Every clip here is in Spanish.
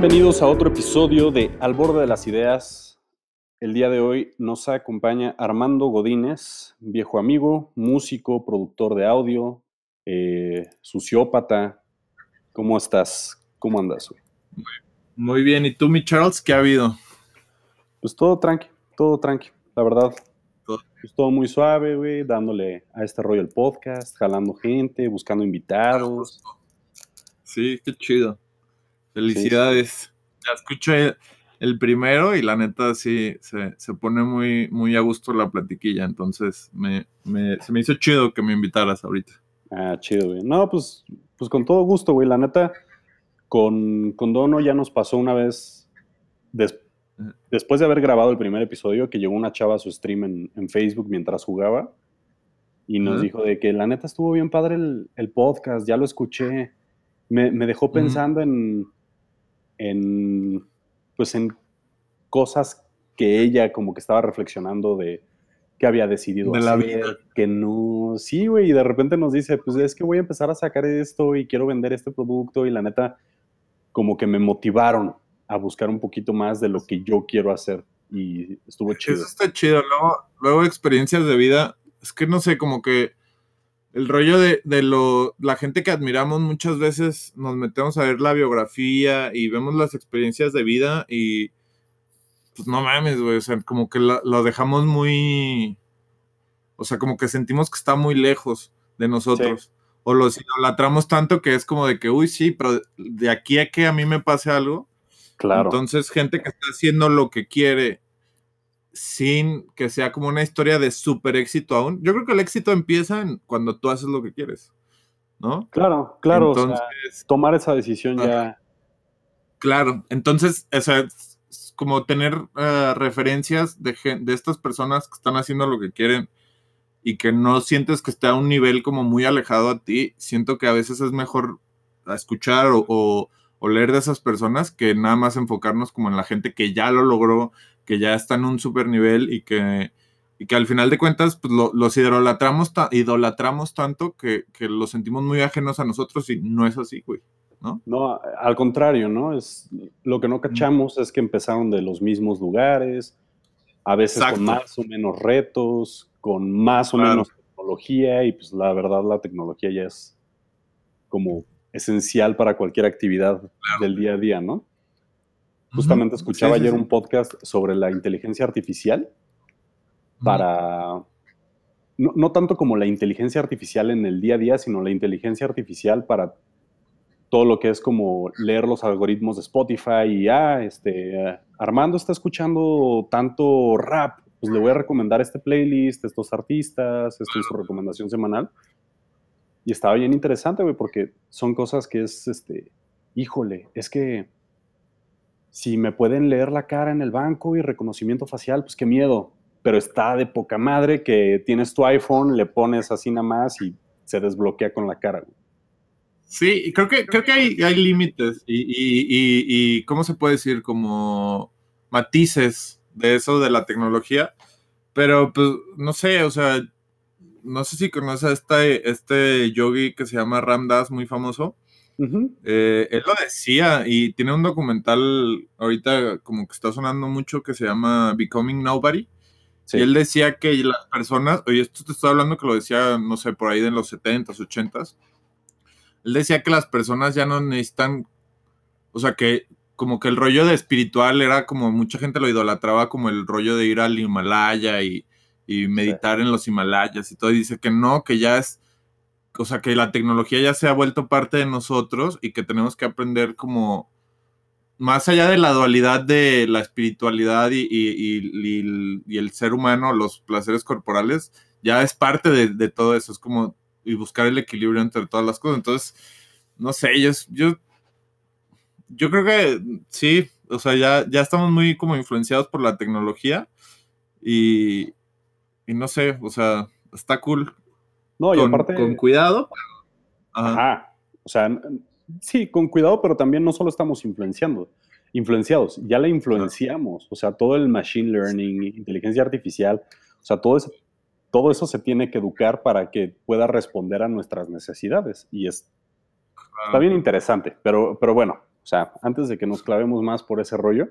Bienvenidos a otro episodio de Al borde de las ideas. El día de hoy nos acompaña Armando Godínez, viejo amigo, músico, productor de audio, eh, sociópata. ¿Cómo estás? ¿Cómo andas? Muy, muy bien. ¿Y tú, mi Charles, qué ha habido? Pues todo tranqui, todo tranqui, la verdad. Todo, pues todo muy suave, güey, dándole a este rollo el podcast, jalando gente, buscando invitados. Sí, qué chido. Felicidades. Ya escuché el, primero y la neta sí se, pone muy, muy a gusto la platiquilla. Entonces me, se me hizo chido que me invitaras ahorita. Ah, chido, güey. No, pues, pues con todo gusto, güey. La neta, con, con Dono ya nos pasó una vez, después de haber grabado el primer episodio, que llegó una chava a su stream en, Facebook mientras jugaba y nos dijo de que la neta estuvo bien padre el, podcast, ya lo escuché. Me, dejó pensando en, en, pues en cosas que ella como que estaba reflexionando de qué había decidido de la vida. que no, sí, güey, y de repente nos dice, pues es que voy a empezar a sacar esto y quiero vender este producto y la neta como que me motivaron a buscar un poquito más de lo que yo quiero hacer y estuvo chido. Eso está chido, luego, luego experiencias de vida, es que no sé, como que el rollo de, lo, la gente que admiramos muchas veces nos metemos a ver la biografía y vemos las experiencias de vida y pues no mames, güey, o sea, como que lo dejamos muy, o sea, como que sentimos que está muy lejos de nosotros. O los idolatramos tanto que es como de que, uy, sí, pero de aquí a que a mí me pase algo. Claro. Entonces, gente que está haciendo lo que quiere sin que sea como una historia de súper éxito aún. Yo creo que el éxito empieza cuando tú haces lo que quieres, ¿no? Claro, claro. Entonces, tomar esa decisión ya. Claro, entonces, o sea, es como tener eh, referencias de, de estas personas que están haciendo lo que quieren y que no sientes que esté a un nivel como muy alejado a ti, siento que a veces es mejor escuchar o, o leer de esas personas que nada más enfocarnos como en la gente que ya lo logró, que ya está en un super nivel y que, y que al final de cuentas pues, los idolatramos, idolatramos tanto que, que los sentimos muy ajenos a nosotros y no es así, güey. ¿No? No, al contrario, ¿no? Es, lo que no cachamos es que empezaron de los mismos lugares, a veces con más o menos retos, con más o menos tecnología, y pues la verdad la tecnología ya es como esencial para cualquier actividad del día a día, ¿no? Justamente escuchaba ayer un podcast sobre la inteligencia artificial para, no, tanto como la inteligencia artificial en el día a día, sino la inteligencia artificial para todo lo que es como leer los algoritmos de Spotify y, ah, este, Armando está escuchando tanto rap, pues le voy a recomendar este playlist, estos artistas, esto es su recomendación semanal. Y estaba bien interesante, güey, porque son cosas que es, este, híjole, es que si me pueden leer la cara en el banco y reconocimiento facial, pues qué miedo. Pero está de poca madre que tienes tu iPhone, le pones así nada más y se desbloquea con la cara. Sí, creo que, creo que hay, hay límites y, y, y, ¿cómo se puede decir? Como matices de eso de la tecnología. Pero, pues, no sé, o sea, no sé si conoces a este, este yogi que se llama Ramdas, muy famoso eh, él lo decía y tiene un documental ahorita como que está sonando mucho que se llama Becoming Nobody. Y él decía que las personas, oye, esto te estoy hablando que lo decía, no sé, por ahí de los 70s, 80s. Él decía que las personas ya no necesitan, o sea, que como que el rollo de espiritual era como mucha gente lo idolatraba como el rollo de ir al Himalaya y, meditar en los Himalayas y todo. Y dice que no, que ya es o sea, que la tecnología ya se ha vuelto parte de nosotros y que tenemos que aprender como, más allá de la dualidad de la espiritualidad y, el ser humano, los placeres corporales, ya es parte de, todo eso, es como, y buscar el equilibrio entre todas las cosas. Entonces, no sé, yo, yo, yo creo que sí, o sea, ya, ya estamos muy como influenciados por la tecnología y, y no sé, o sea, está cool no, y aparte. Con cuidado. Ajá. O sea, sí, con cuidado, pero también no solo estamos influenciando, influenciados, ya la influenciamos. O sea, todo el machine learning, inteligencia artificial, o sea, todo eso, todo eso se tiene que educar para que pueda responder a nuestras necesidades. Y es, está bien interesante, pero, pero bueno, o sea, antes de que nos clavemos más por ese rollo,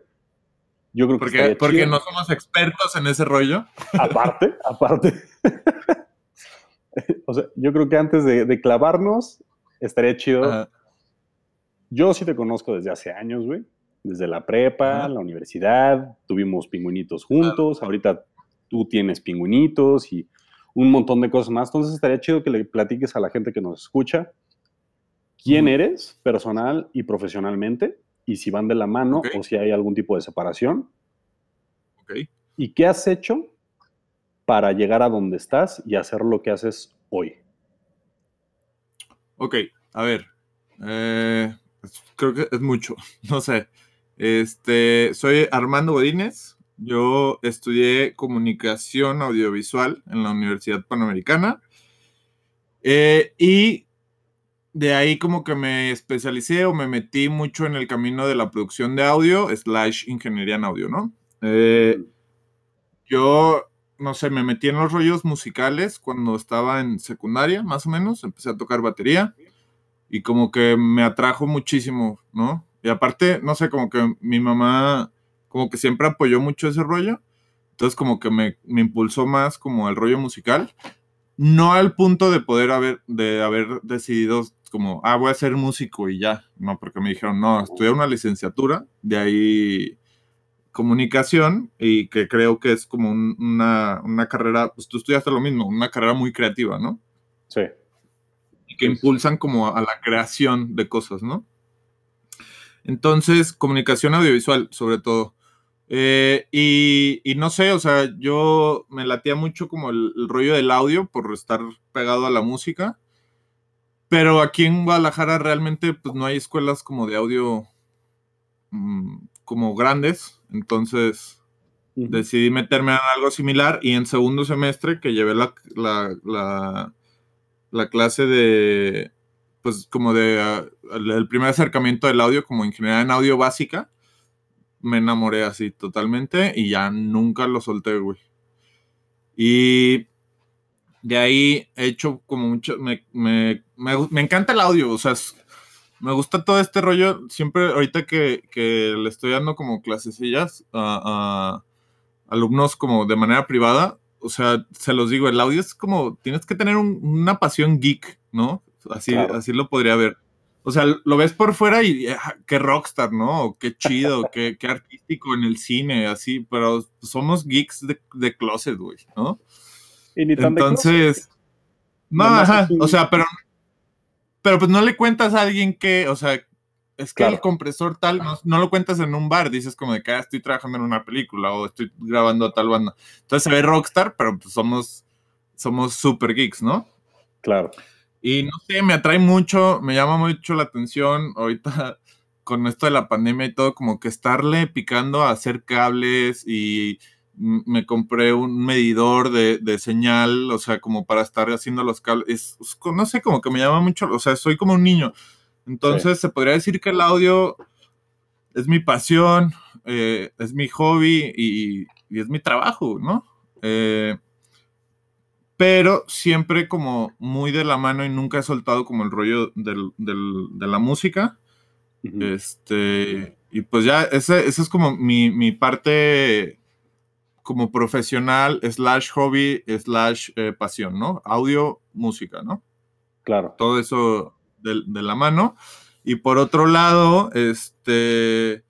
yo creo que porque, porque no somos expertos en ese rollo. Aparte, aparte. o sea, yo creo que antes de, clavarnos, estaría chido. Yo sí te conozco desde hace años, güey. Desde la prepa, la universidad, tuvimos pingüinitos juntos, ahorita tú tienes pingüinitos y un montón de cosas más. Entonces estaría chido que le platiques a la gente que nos escucha quién eres personal y profesionalmente y si van de la mano o si hay algún tipo de separación. ¿Y qué has hecho para llegar a donde estás y hacer lo que haces hoy? Ok, a ver. Eh, creo que es mucho, no sé. Este, soy Armando Godínez. Yo estudié comunicación audiovisual en la Universidad Panamericana. Eh, y de ahí como que me especialicé o me metí mucho en el camino de la producción de audio slash ingeniería en audio, ¿no? Eh, yo, no sé, me metí en los rollos musicales cuando estaba en secundaria, más o menos, empecé a tocar batería y como que me atrajo muchísimo, ¿no? Y aparte, no sé, como que mi mamá, como que siempre apoyó mucho ese rollo, entonces como que me, me impulsó más como el rollo musical, no al punto de poder haber, de haber decidido como, ah, voy a ser músico y ya, no, porque me dijeron, no, estudié una licenciatura, de ahí comunicación y que creo que es como una, una, carrera, pues tú estudiaste lo mismo, una carrera muy creativa, ¿no? Sí que impulsan como a la creación de cosas, ¿no? Entonces, comunicación audiovisual, sobre todo. Eh, y, no sé, o sea, yo me latía mucho como el, rollo del audio por estar pegado a la música, pero aquí en Guadalajara realmente pues no hay escuelas como de audio mm, como grandes, entonces decidí meterme en algo similar y en segundo semestre que llevé la, la la clase de, pues como de, ah, el primer acercamiento del audio como ingeniería en audio básica, me enamoré así totalmente y ya nunca lo solté, güey. Y de ahí he hecho como mucho, me, me, me, encanta el audio, o sea, me gusta todo este rollo, siempre ahorita que, que le estoy dando como clasecillas a, a alumnos como de manera privada, o sea, se los digo, el audio es como, tienes que tener una pasión geek, ¿no? Así, así lo podría ver. O sea, lo ves por fuera y ah, qué rockstar, ¿no? qué chido, qué, qué, artístico en el cine, así, pero somos geeks de, de closet, güey, ¿no? Y ni tan Entonces, no, ajá, o sea, pero, pero pues no le cuentas a alguien que, o sea, es que el compresor tal, no, lo cuentas en un bar, dices como de que ah, estoy trabajando en una película o estoy grabando a tal banda. Entonces se ve rockstar, pero pues somos, somos super geeks, ¿no? Claro. Y no sé, me atrae mucho, me llama mucho la atención ahorita con esto de la pandemia y todo, como que estarle picando a hacer cables y me compré un medidor de, de señal, o sea, como para estar haciendo los cables. no sé, como que me llama mucho, o sea, soy como un niño. Entonces se podría decir que el audio es mi pasión, eh, es mi hobby y, es mi trabajo, ¿no? Eh, pero siempre como muy de la mano y nunca he soltado como el rollo de la música. Este, y pues ya, esa es como mi, mi, parte como profesional, slash hobby, slash eh, pasión, ¿no? Audio, música, ¿no? Claro. Todo eso de, la mano. Y por otro lado, este,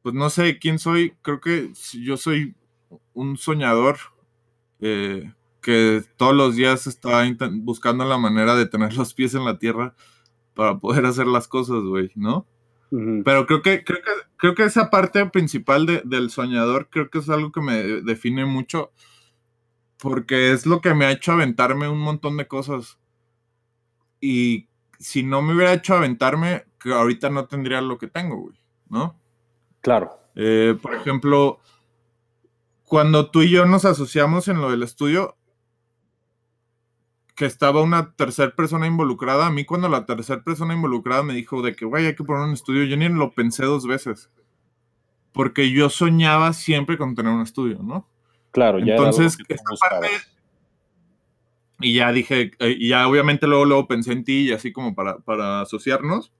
pues no sé quién soy, creo que yo soy un soñador eh, que todos los días está buscando la manera de tener los pies en la tierra para poder hacer las cosas, güey, ¿no? Pero creo que, creo que, creo que esa parte principal del soñador, creo que es algo que me define mucho, porque es lo que me ha hecho aventarme un montón de cosas. Y si no me hubiera hecho aventarme, que ahorita no tendría lo que tengo, güey, ¿no? Claro. Eh, por ejemplo, cuando tú y yo nos asociamos en lo del estudio, que estaba una tercera persona involucrada, a mí cuando la tercera persona involucrada me dijo de que, güey, hay que poner un estudio, yo ni lo pensé dos veces. Porque yo soñaba siempre con tener un estudio, ¿no? Claro, ya Entonces, esta parte, y ya dije, eh, y ya obviamente luego, luego pensé en ti y así como para, para asociarnos.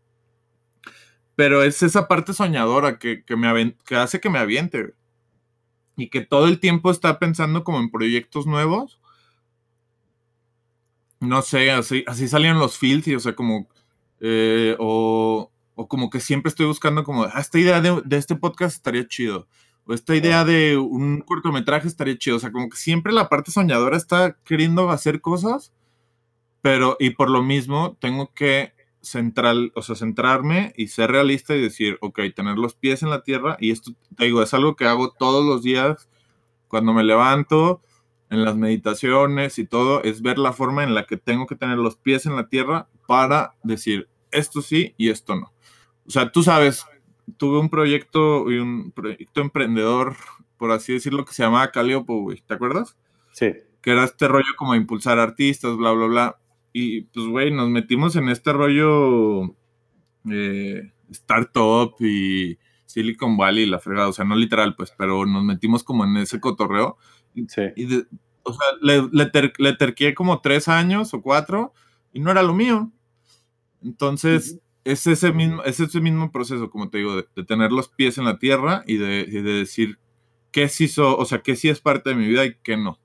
pero es esa parte soñadora que, me que hace que me aviente. Y que todo el tiempo está pensando como en proyectos nuevos. No sé, así, así salían los y o sea, como, eh, o, como que siempre estoy buscando como, ah, esta idea de, de, este podcast estaría chido, o esta idea de un cortometraje estaría chido, o sea, como que siempre la parte soñadora está queriendo hacer cosas, pero, y por lo mismo, tengo que central, o sea, centrarme y ser realista y decir, ok, tener los pies en la tierra, y esto, te digo, es algo que hago todos los días cuando me levanto, en las meditaciones y todo, es ver la forma en la que tengo que tener los pies en la tierra para decir, esto sí y esto no. O sea, tú sabes, tuve un proyecto y un proyecto emprendedor, por así decirlo, que se llamaba Caliopo, güey, ¿te acuerdas? Sí. Que era este rollo como impulsar artistas, bla, bla, bla. Y pues, güey, nos metimos en este rollo eh, startup y Silicon Valley, la fregada, o sea, no literal, pues, pero nos metimos como en ese cotorreo. Sí. Y o sea, le, le, terqué como tres años o cuatro y no era lo mío. Entonces, es, ese mismo, es ese mismo proceso, como te digo, de, tener los pies en la tierra y de, de, decir qué sí, o sea, qué sí es parte de mi vida y qué no.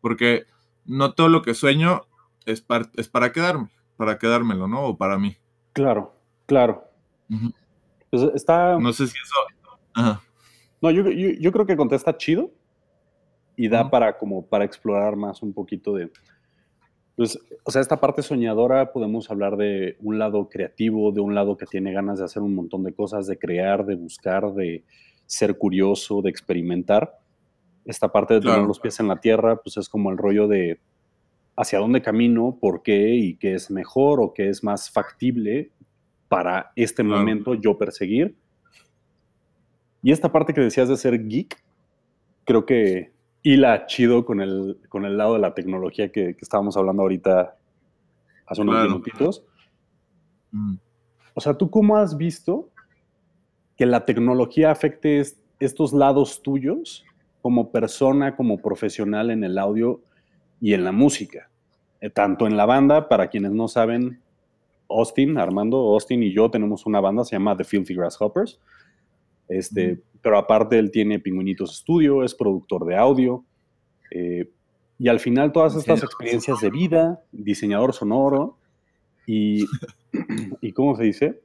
Porque no todo lo que sueño es, es para quedarme, para quedármelo, ¿no? O para mí. Claro, claro. pues está... No sé si eso... No, yo, yo, creo que contesta chido y da para como para explorar más un poquito de... Pues, o sea, esta parte soñadora podemos hablar de un lado creativo, de un lado que tiene ganas de hacer un montón de cosas, de crear, de buscar, de ser curioso, de experimentar. Esta parte de tener los pies en la tierra, pues es como el rollo de hacia dónde camino, por qué y qué es mejor o qué es más factible para este momento yo perseguir. Y esta parte que decías de ser geek, creo que hila chido con el, con el lado de la tecnología que, estábamos hablando ahorita hace unos minutitos. Mm. O sea, ¿tú cómo has visto que la tecnología afecte estos lados tuyos como persona, como profesional en el audio y en la música? Eh, tanto en la banda, para quienes no saben, Austin, Armando, Austin y yo tenemos una banda, se llama The Filthy Grasshoppers. Este, Pero aparte él tiene Pingüinitos Studio, es productor de audio. Eh, y al final todas estas experiencias de vida, diseñador sonoro y, y ¿cómo se dice?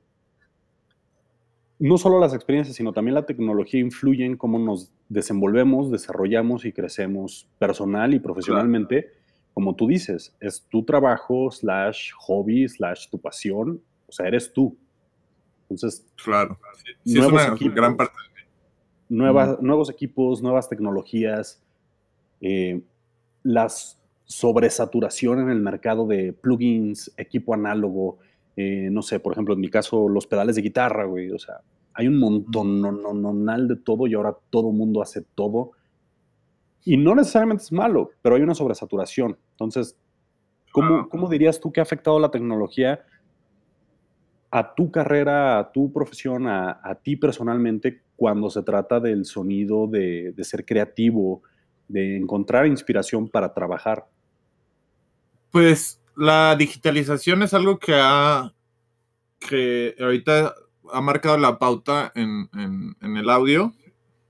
No solo las experiencias, sino también la tecnología influye en cómo nos desenvolvemos, desarrollamos y crecemos personal y profesionalmente como tú dices, es tu trabajo, slash hobby, slash tu pasión, o sea, eres tú. Entonces, claro, sí, es una gran parte. Nuevos equipos, nuevas tecnologías, eh, las sobresaturación en el mercado de plugins, equipo análogo, eh, no sé, por ejemplo, en mi caso, los pedales de guitarra, güey, o sea, hay un montón no, no, no, de todo y ahora todo mundo hace todo. Y no necesariamente es malo, pero hay una sobresaturación. Entonces, ¿cómo, ¿cómo, dirías tú que ha afectado la tecnología a tu carrera, a tu profesión, a, ti personalmente, cuando se trata del sonido, de, ser creativo, de encontrar inspiración para trabajar? Pues la digitalización es algo que ha, que ahorita ha marcado la pauta en, en el audio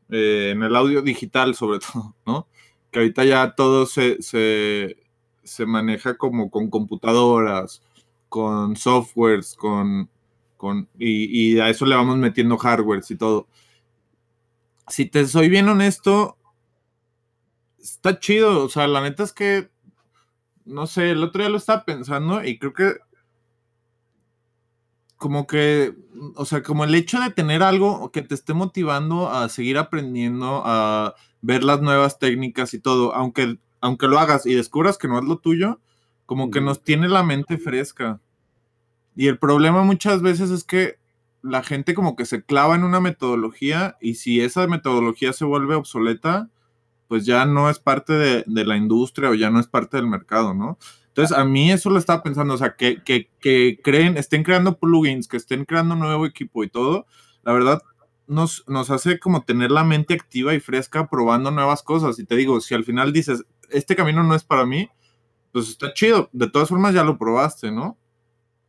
eh, en el audio digital sobre todo, ¿no? Que ahorita ya todo se, se, maneja como con computadoras, con softwares, con, con y, a eso le vamos metiendo hardwares y todo. Si te soy bien honesto, está chido, o sea, la neta es que, no sé, el otro día lo estaba pensando y creo que como que, o sea, como el hecho de tener algo que te esté motivando a seguir aprendiendo, a ver las nuevas técnicas y todo, aunque, aunque lo hagas y descubras que no es lo tuyo, como que nos tiene la mente fresca. Y el problema muchas veces es que la gente como que se clava en una metodología y si esa metodología se vuelve obsoleta, pues ya no es parte de, de la industria o ya no es parte del mercado, ¿no? Entonces, a mí eso lo estaba pensando, o sea, que, que, creen, estén creando plugins, que estén creando nuevo equipo y todo, la verdad, nos, nos hace como tener la mente activa y fresca probando nuevas cosas. Y te digo, si al final dices, este camino no es para mí, pues está chido. De todas formas, ya lo probaste, ¿no?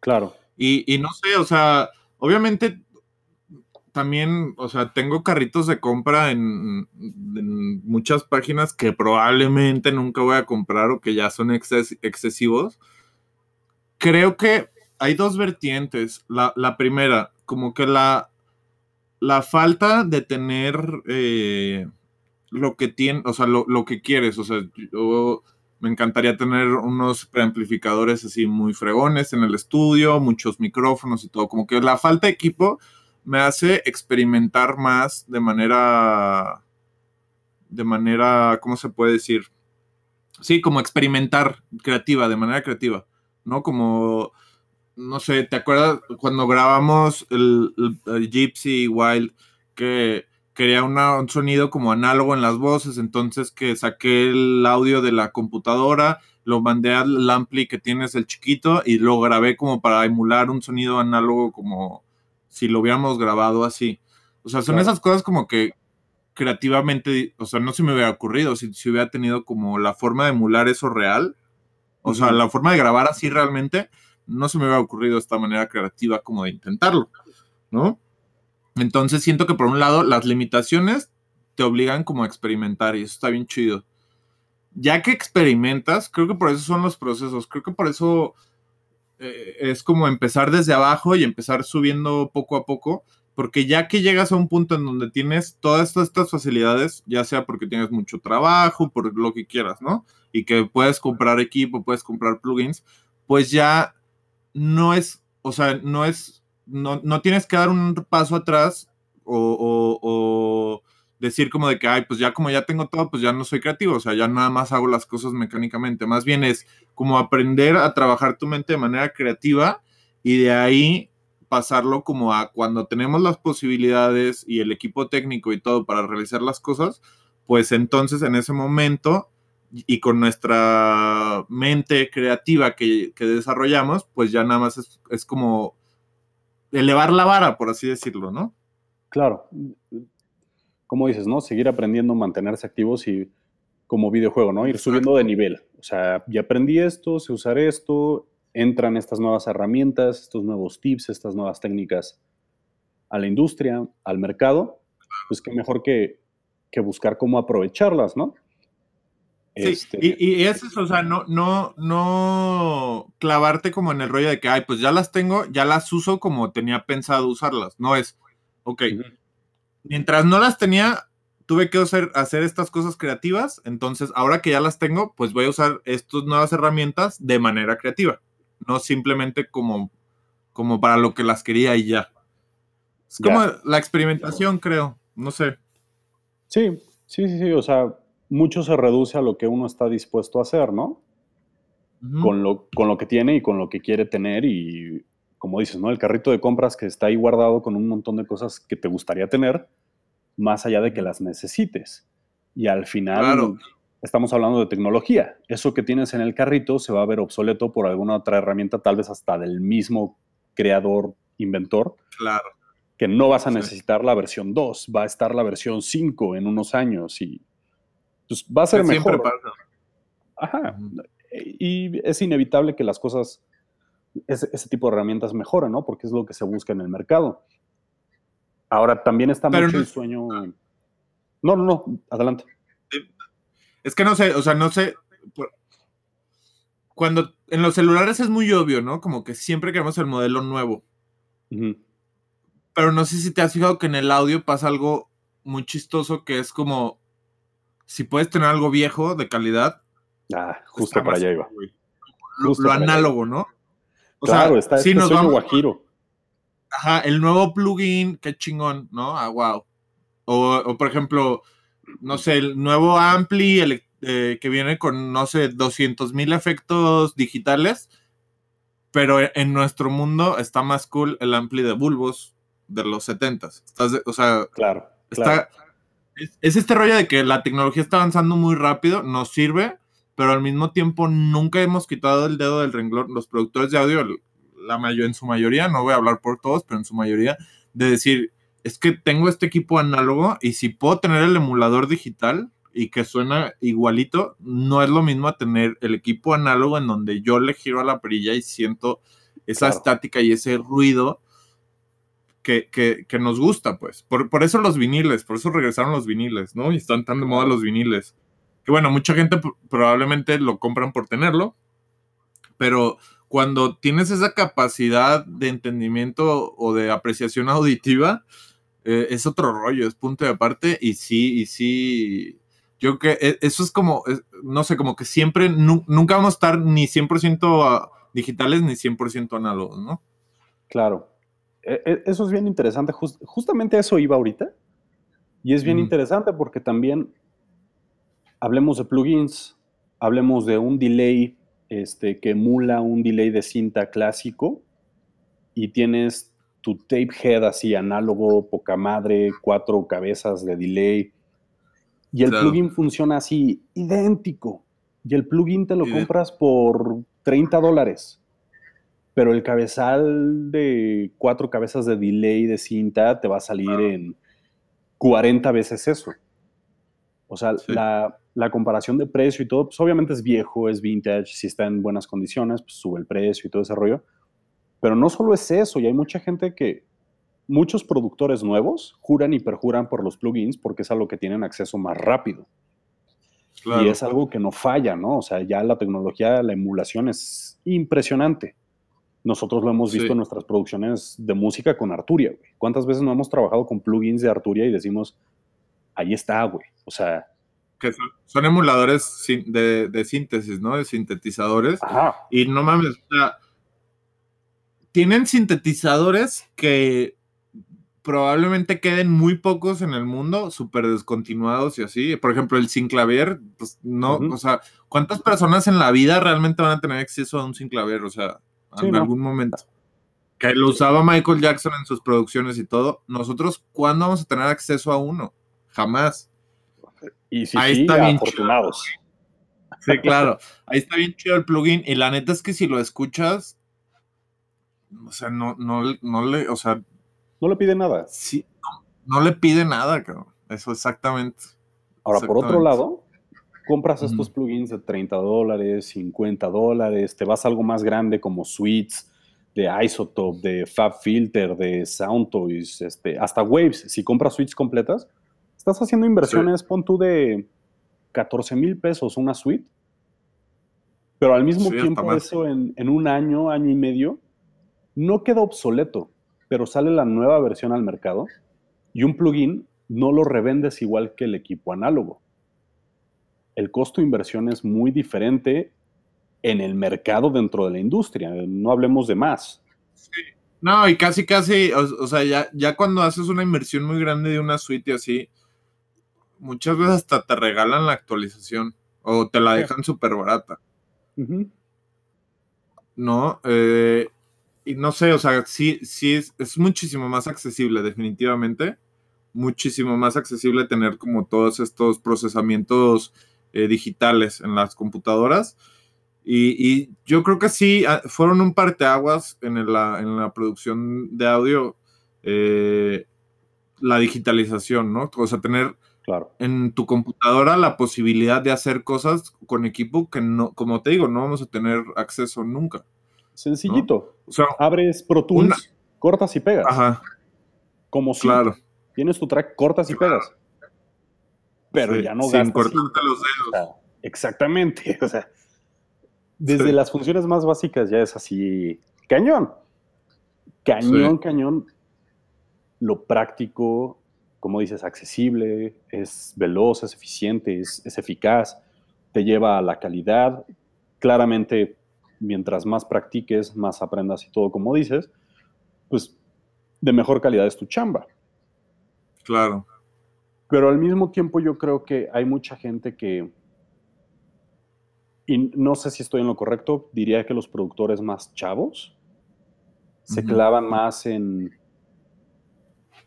Claro. Y, y no sé, o sea, obviamente también, o sea, tengo carritos de compra en, muchas páginas que probablemente nunca voy a comprar o que ya son excesivos. Creo que hay dos vertientes. La, primera, como que la, la falta de tener eh, lo que tiene, o sea, lo, lo, que quieres. O sea, yo me encantaría tener unos preamplificadores así muy fregones en el estudio, muchos micrófonos y todo. Como que la falta de equipo me hace experimentar más de manera, de manera, ¿cómo se puede decir? Sí, como experimentar creativa, de manera creativa, ¿no? Como, no sé, ¿te acuerdas cuando grabamos el, Gypsy Wild que quería un sonido como análogo en las voces, entonces que saqué el audio de la computadora, lo mandé al ampli que tienes el chiquito y lo grabé como para emular un sonido análogo como si lo hubiéramos grabado así. O sea, son esas cosas como que creativamente, o sea, no se me hubiera ocurrido si, si hubiera tenido como la forma de emular eso real. O sea, la forma de grabar así realmente, no se me hubiera ocurrido esta manera creativa como de intentarlo, ¿no? Entonces siento que por un lado las limitaciones te obligan como a experimentar y eso está bien chido. Ya que experimentas, creo que por eso son los procesos, creo que por eso eh, es como empezar desde abajo y empezar subiendo poco a poco, porque ya que llegas a un punto en donde tienes todas estas, facilidades, ya sea porque tienes mucho trabajo, por lo que quieras, ¿no? Y que puedes comprar equipo, puedes comprar plugins, pues ya no es, o sea, no es, no, no tienes que dar un paso atrás o decir como de que, ay, pues ya como ya tengo todo, pues ya no soy creativo, o sea, ya nada más hago las cosas mecánicamente. Más bien es como aprender a trabajar tu mente de manera creativa y de ahí pasarlo como a cuando tenemos las posibilidades y el equipo técnico y todo para realizar las cosas, pues entonces en ese momento y con nuestra mente creativa que, desarrollamos, pues ya nada más es, es como elevar la vara, por así decirlo, ¿no? Claro, como dices, ¿no? Seguir aprendiendo, mantenerse activos y como videojuego, ¿no? Ir subiendo de nivel. O sea, ya aprendí esto, sé usar esto, entran estas nuevas herramientas, estos nuevos tips, estas nuevas técnicas a la industria, al mercado, pues qué mejor que, buscar cómo aprovecharlas, ¿no? Sí, este y, y eso es, o sea, no, no, no clavarte como en el rollo de que, ay, pues ya las tengo, ya las uso como tenía pensado usarlas. No es, ok, mientras no las tenía, tuve que hacer, hacer estas cosas creativas. Entonces, ahora que ya las tengo, pues voy a usar estas nuevas herramientas de manera creativa. No simplemente como, como para lo que las quería y ya. Es como la experimentación, creo. No sé. Sí, sí, sí, sí. O sea, mucho se reduce a lo que uno está dispuesto a hacer, ¿no? con, lo, con lo que tiene y con lo que quiere tener y como dices, ¿no? El carrito de compras que está ahí guardado con un montón de cosas que te gustaría tener, más allá de que las necesites. Y al final estamos hablando de tecnología. Eso que tienes en el carrito se va a ver obsoleto por alguna otra herramienta, tal vez hasta del mismo creador, inventor. Claro. Que no vas a necesitar la versión 2, va a estar la versión 5 en unos años y pues, va a ser mejor. Ajá. Y es inevitable que las cosas ese, tipo de herramientas mejora, ¿no? Porque es lo que se busca en el mercado. Ahora, también está mucho el sueño... No, no, no, adelante. Es que no sé, o sea, no sé... Cuando en los celulares es muy obvio, ¿no? Como que siempre queremos el modelo nuevo. Pero no sé si te has fijado que en el audio pasa algo muy chistoso que es como si puedes tener algo viejo de calidad. Ah, justo para allá iba. lo análogo, ¿no? claro, está sí, nos vamos, guajiro. Ajá, el nuevo plugin, qué chingón, ¿no? Ah, wow. O, por ejemplo, no sé, el nuevo Ampli eh, que viene con, no sé, 200 mil efectos digitales, pero en nuestro mundo está más cool el Ampli de Bulbos de los 70 o sea, claro, está, Es, es, este rollo de que la tecnología está avanzando muy rápido, nos sirve, pero al mismo tiempo nunca hemos quitado el dedo del renglón. Los productores de audio, la mayor, en su mayoría, no voy a hablar por todos, pero en su mayoría, de decir, es que tengo este equipo análogo y si puedo tener el emulador digital y que suena igualito, no es lo mismo a tener el equipo análogo en donde yo le giro a la perilla y siento esa estática y ese ruido que, que, nos gusta, pues. Por, por, eso los viniles, por eso regresaron los viniles, ¿no? Y están tan de moda los viniles. Que bueno, mucha gente probablemente lo compran por tenerlo, pero cuando tienes esa capacidad de entendimiento o de apreciación auditiva, eh, es otro rollo, es punto de aparte y sí, y sí, yo que e, eso es como, no sé, como que siempre, nunca vamos a estar ni 100% digitales ni 100% análogos, ¿no? Claro. E, e, eso es bien interesante. justamente eso iba ahorita. Y es bien interesante porque también hablemos de plugins, hablemos de un delay este, que emula un delay de cinta clásico y tienes tu tape head así análogo, poca madre, cuatro cabezas de delay. Y el plugin funciona así, idéntico. Y el plugin te lo compras por 30 dólares pero el cabezal de cuatro cabezas de delay de cinta te va a salir en 40 veces eso. O sea, la, comparación de precio y todo, pues obviamente es viejo, es vintage, si está en buenas condiciones, pues sube el precio y todo ese rollo. Pero no solo es eso, y hay mucha gente que, muchos productores nuevos juran y perjuran por los plugins porque es a lo que tienen acceso más rápido. Y es algo que no falla, ¿no? O sea, ya la tecnología, la emulación es impresionante. Nosotros lo hemos visto en nuestras producciones de música con Arturia, güey. ¿Cuántas veces no hemos trabajado con plugins de Arturia y decimos, ahí está, güey? O sea... Que son, emuladores de, síntesis, ¿no? De sintetizadores. Ajá. Y no mames, o sea, tienen sintetizadores que probablemente queden muy pocos en el mundo, súper descontinuados y así. Por ejemplo, el Sinclavier, pues no, o sea, ¿cuántas personas en la vida realmente van a tener acceso a un Sinclavier? O sea, en algún momento. Que lo usaba Michael Jackson en sus producciones y todo. Nosotros, ¿cuándo vamos a tener acceso a uno? Jamás. Y si Ahí está bien afortunados. Sí, claro. Ahí está bien chido el plugin. Y la neta es que si lo escuchas, o sea, no, no, no le, o sea. No le pide nada. Sí, no, le pide nada, cabrón. Eso exactamente. Ahora, por otro lado, compras estos plugins de 30 dólares, 50 dólares, te vas a algo más grande como suites de Isotope, de FabFilter, de Soundtoys, este, hasta Waves. Si compras suites completas, estás haciendo inversiones, pon tú de 14 mil pesos una suite, pero al mismo tiempo eso en, en un año, año y medio, no queda obsoleto, pero sale la nueva versión al mercado y un plugin no lo revendes igual que el equipo análogo el costo de inversión es muy diferente en el mercado dentro de la industria. No hablemos de más. No, y casi, casi, o, sea, ya, ya, cuando haces una inversión muy grande de una suite así, muchas veces hasta te regalan la actualización o te la dejan súper barata. ¿No? Eh, y no sé, o sea, sí, sí es, es muchísimo más accesible, definitivamente. Muchísimo más accesible tener como todos estos procesamientos eh, digitales en las computadoras. Y, yo creo que sí, ah, fueron un parteaguas en la, en la producción de audio, eh, la digitalización, ¿no? O sea, tener claro. en tu computadora la posibilidad de hacer cosas con equipo que no, como te digo, no vamos a tener acceso nunca. Sencillito. O sea, abres Pro Tools, cortas y pegas. Ajá. Como si claro. tienes tu track, cortas y pegas pero ya no gastas. Sin los dedos. exactamente. O sea, desde las funciones más básicas ya es así. Cañón. Cañón, cañón. Lo práctico, como dices, accesible, es veloz, es eficiente, es, es eficaz, te lleva a la calidad. Claramente, mientras más practiques, más aprendas y todo, como dices, pues de mejor calidad es tu chamba. Claro. Pero al mismo tiempo yo creo que hay mucha gente que, y no sé si estoy en lo correcto, diría que los productores más chavos se clavan más en,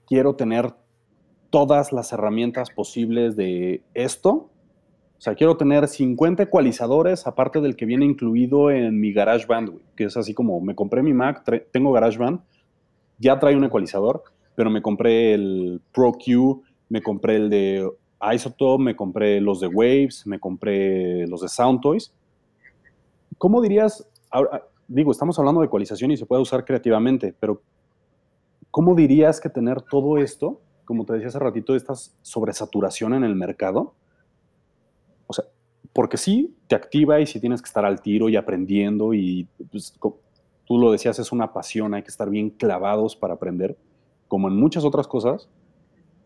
quiero tener todas las herramientas posibles de esto. O sea, quiero tener 50 ecualizadores aparte del que viene incluido en mi GarageBand, que es así como me compré mi Mac, tengo GarageBand, ya trae un ecualizador, pero me compré el Pro Q, me compré el de Isotope, me compré los de Waves, me compré los de Soundtoys. ¿Cómo dirías, digo, estamos hablando de ecualización y se puede usar creativamente, pero ¿cómo dirías que tener todo esto, como te decía hace ratito, esta sobresaturación en el mercado? O sea, porque sí, te activa y sí tienes que estar al tiro y aprendiendo y pues, tú lo decías, es una pasión, hay que estar bien clavados para aprender, como en muchas otras cosas,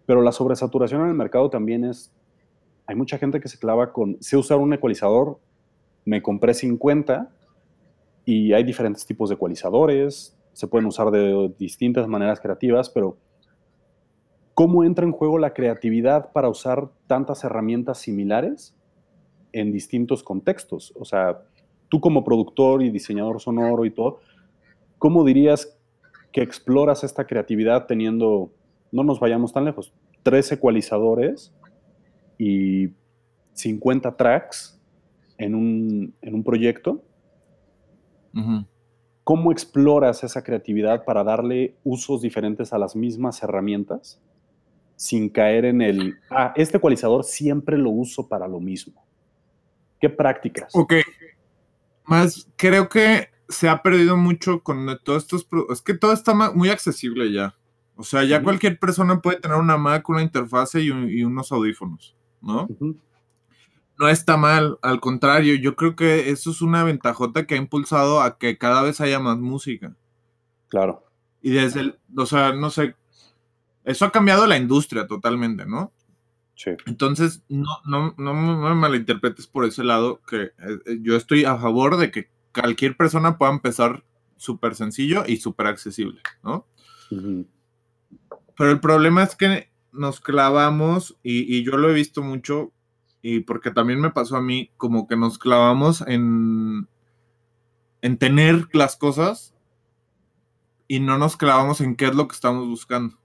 pero la sobresaturación en el mercado también es, hay mucha gente que se clava con, sé usar un ecualizador, me compré 50 y hay diferentes tipos de ecualizadores, se pueden usar de distintas maneras creativas, pero ¿cómo entra en juego la creatividad para usar tantas herramientas similares en distintos contextos? O sea, tú como productor y diseñador sonoro y todo, ¿cómo dirías que exploras esta creatividad teniendo, no nos vayamos tan lejos, tres ecualizadores y 50 tracks en un, proyecto? ¿Cómo exploras esa creatividad para darle usos diferentes a las mismas herramientas sin caer en el, ah, este ecualizador siempre lo uso para lo mismo? ¿Qué prácticas? Ok. Más, creo que se ha perdido mucho con todos estos. Es que todo está muy accesible ya. O sea, ya cualquier persona puede tener una Mac, una interfase y, unos audífonos, ¿no? No está mal, al contrario, yo creo que eso es una ventajota que ha impulsado a que cada vez haya más música. Claro. Y desde el, o sea, no sé, eso ha cambiado la industria totalmente, ¿no? Sí. Entonces, no, no, no me malinterpretes por ese lado, que eh, yo estoy a favor de que cualquier persona pueda empezar súper sencillo y súper accesible, ¿no? Pero el problema es que nos clavamos, y, yo lo he visto mucho, y porque también me pasó a mí, como que nos clavamos en, en tener las cosas y no nos clavamos en qué es lo que estamos buscando.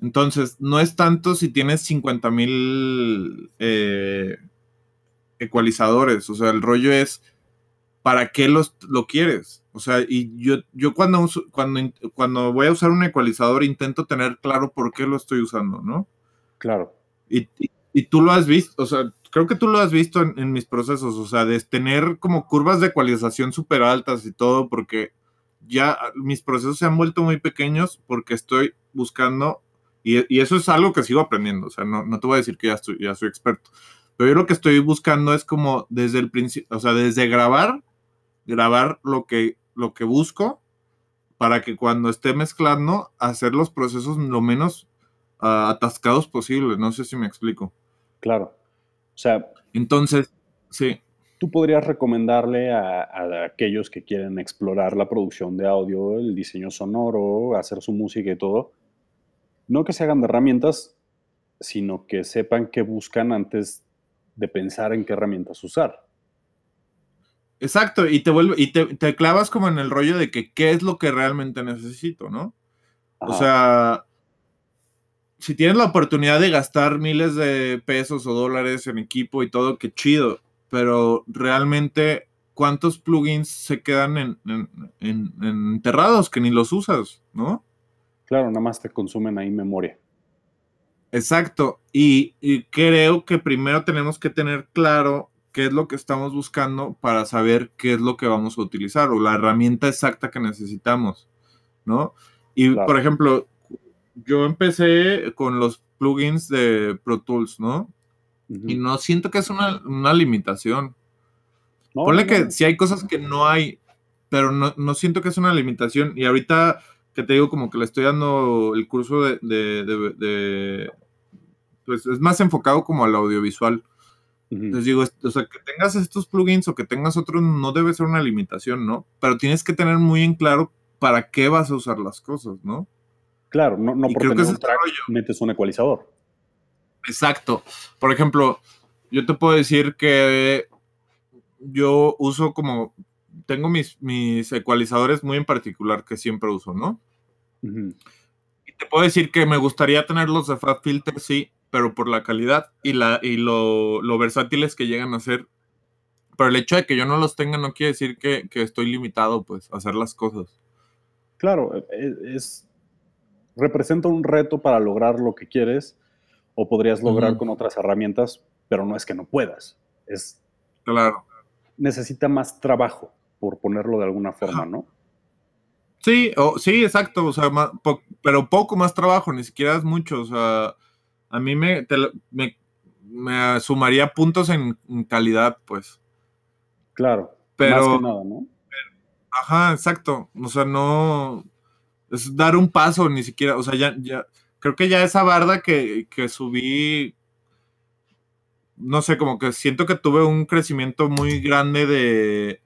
Entonces, no es tanto si tienes 50 mil eh, ecualizadores, o sea, el rollo es ¿para qué los, lo quieres? O sea, y yo, yo cuando, cuando, cuando voy a usar un ecualizador intento tener claro por qué lo estoy usando, ¿no? Claro. Y, tú lo has visto, o sea, creo que tú lo has visto en, mis procesos, o sea, de tener como curvas de ecualización súper altas y todo, porque ya mis procesos se han vuelto muy pequeños porque estoy buscando, y, eso es algo que sigo aprendiendo, o sea, no, no te voy a decir que ya, estoy, ya soy experto, pero yo lo que estoy buscando es como desde el principio, o sea, desde grabar grabar lo que, lo que busco para que cuando esté mezclando, hacer los procesos lo menos ah, atascados posible. No sé si me explico. Claro. O sea. Entonces, sí. Tú podrías recomendarle a, a, aquellos que quieren explorar la producción de audio, el diseño sonoro, hacer su música y todo, no que se hagan de herramientas, sino que sepan qué buscan antes de pensar en qué herramientas usar. Exacto, y te vuelve, y te, clavas como en el rollo de que qué es lo que realmente necesito, ¿no? O sea, si tienes la oportunidad de gastar miles de pesos o dólares en equipo y todo, qué chido, pero realmente, ¿cuántos plugins se quedan en, enterrados que ni los usas, ¿no? Claro, nada más te consumen ahí memoria. Exacto, y creo que primero tenemos que tener claro qué es lo que estamos buscando para saber qué es lo que vamos a utilizar o la herramienta exacta que necesitamos, ¿no? Y por ejemplo, yo empecé con los plugins de Pro Tools, ¿no? Y no siento que es una, limitación. Ponle que si hay cosas que no hay, pero no, siento que es una limitación. Y ahorita que te digo como que le estoy dando el curso de, de pues es más enfocado como al audiovisual. Entonces digo, o sea, que tengas estos plugins o que tengas otros no debe ser una limitación, ¿no? Pero tienes que tener muy en claro para qué vas a usar las cosas, ¿no? Claro, no, no porque un track metes un ecualizador. Exacto. Por ejemplo, yo te puedo decir que yo uso como, tengo mis, mis ecualizadores muy en particular que siempre uso, ¿no? Y te puedo decir que me gustaría tener los de Fat Filter, sí, pero por la calidad y, la, y lo, lo versátiles que llegan a ser. Pero el hecho de que yo no los tenga no quiere decir que, estoy limitado pues, a hacer las cosas. Claro, e, e, es, representa un reto para lograr lo que quieres o podrías lograr con otras herramientas, pero no es que no puedas. Es, claro. Necesita más trabajo, por ponerlo de alguna forma, ¿no? Sí, sí, exacto, o sea, pero poco más trabajo, ni siquiera es mucho, o sea, a mí me, me, sumaría puntos en, calidad, pues. Claro, pero, más que nada, ¿no? Ajá, exacto, o sea, no, es dar un paso, ni siquiera, o sea, ya, ya, creo que ya esa barda que, que subí, no sé, como que siento que tuve un crecimiento muy grande de,